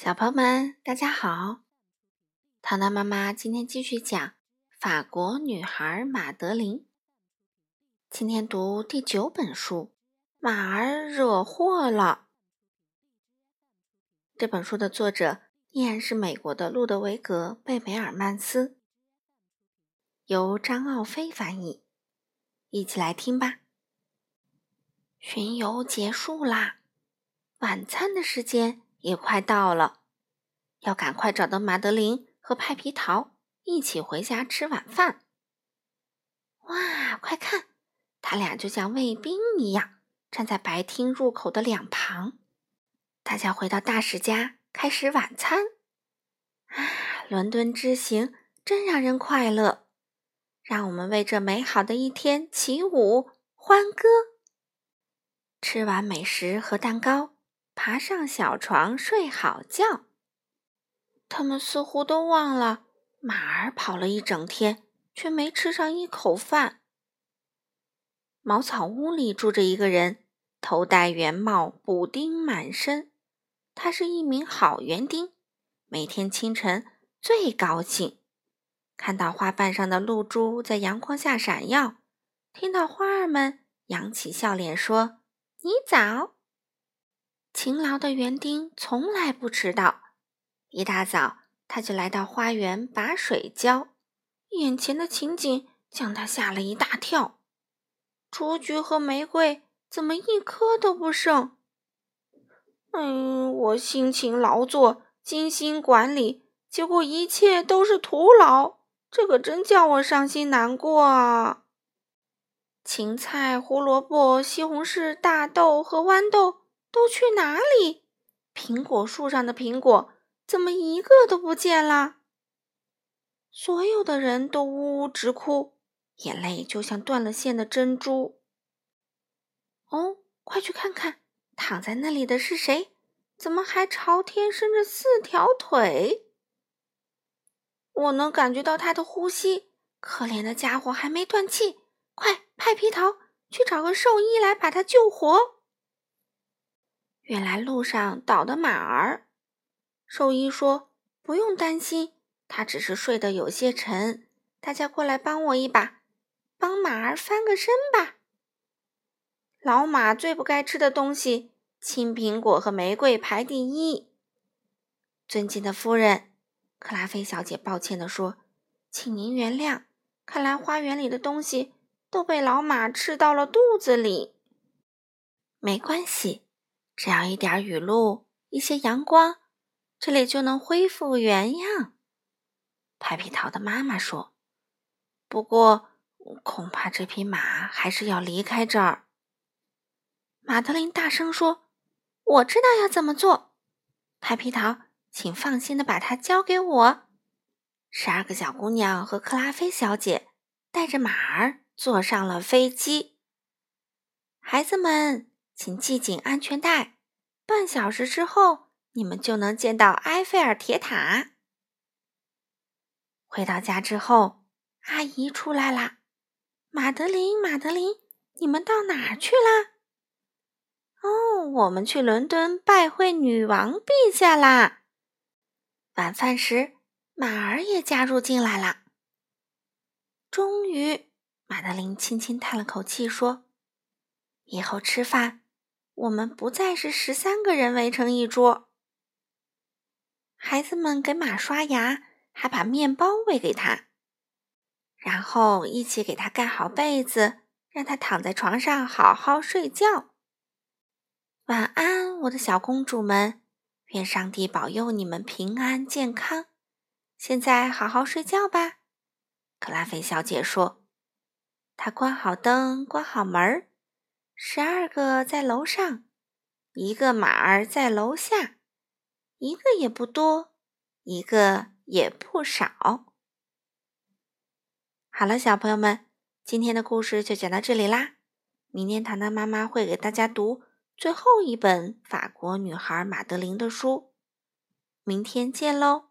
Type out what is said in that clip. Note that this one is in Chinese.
小朋友们，大家好！糖糖妈妈今天继续讲法国女孩马德琳。今天读第九本书《马儿惹祸了》。这本书的作者依然是美国的路德维格·贝梅尔曼斯，由张奥飞翻译。一起来听吧。巡游结束啦，晚餐的时间。也快到了，要赶快找到马德琳和派皮桃一起回家吃晚饭。哇，快看，他俩就像卫兵一样站在白厅入口的两旁。大家回到大使家开始晚餐。啊，伦敦之行真让人快乐，让我们为这美好的一天起舞欢歌。吃完美食和蛋糕。爬上小床睡好觉。他们似乎都忘了马儿跑了一整天，却没吃上一口饭。茅草屋里住着一个人，头戴圆帽，补丁满身。他是一名好园丁，每天清晨最高兴，看到花瓣上的露珠在阳光下闪耀，听到花儿们扬起笑脸说：“你早。”勤劳的园丁从来不迟到。一大早，他就来到花园把水浇。眼前的情景将他吓了一大跳：雏菊和玫瑰怎么一颗都不剩？嗯，我辛勤劳作，精心管理，结果一切都是徒劳，这可真叫我伤心难过啊！芹菜、胡萝卜、西红柿、大豆和豌豆。都去哪里？苹果树上的苹果怎么一个都不见了？所有的人都呜呜直哭，眼泪就像断了线的珍珠。哦，快去看看，躺在那里的是谁？怎么还朝天伸着四条腿？我能感觉到他的呼吸。可怜的家伙还没断气，快派皮桃去找个兽医来把他救活。原来路上倒的马儿，兽医说不用担心，他只是睡得有些沉。大家过来帮我一把，帮马儿翻个身吧。老马最不该吃的东西，青苹果和玫瑰排第一。尊敬的夫人，克拉菲小姐抱歉地说：“请您原谅，看来花园里的东西都被老马吃到了肚子里。”没关系。只要一点雨露，一些阳光，这里就能恢复原样。派皮桃的妈妈说：“不过，恐怕这匹马还是要离开这儿。”马德琳大声说：“我知道要怎么做。”派皮桃，请放心的把它交给我。十二个小姑娘和克拉菲小姐带着马儿坐上了飞机。孩子们。请系紧安全带，半小时之后，你们就能见到埃菲尔铁塔。回到家之后，阿姨出来啦。马德琳，马德琳，你们到哪儿去啦？哦，我们去伦敦拜会女王陛下啦。晚饭时，马儿也加入进来了。终于，马德琳轻轻叹了口气说：“以后吃饭。”我们不再是十三个人围成一桌。孩子们给马刷牙，还把面包喂给他，然后一起给他盖好被子，让他躺在床上好好睡觉。晚安，我的小公主们，愿上帝保佑你们平安健康。现在好好睡觉吧，克拉菲小姐说。她关好灯，关好门儿。十二个在楼上，一个马儿在楼下，一个也不多，一个也不少。好了，小朋友们，今天的故事就讲到这里啦。明天糖糖妈妈会给大家读最后一本法国女孩马德琳的书。明天见喽！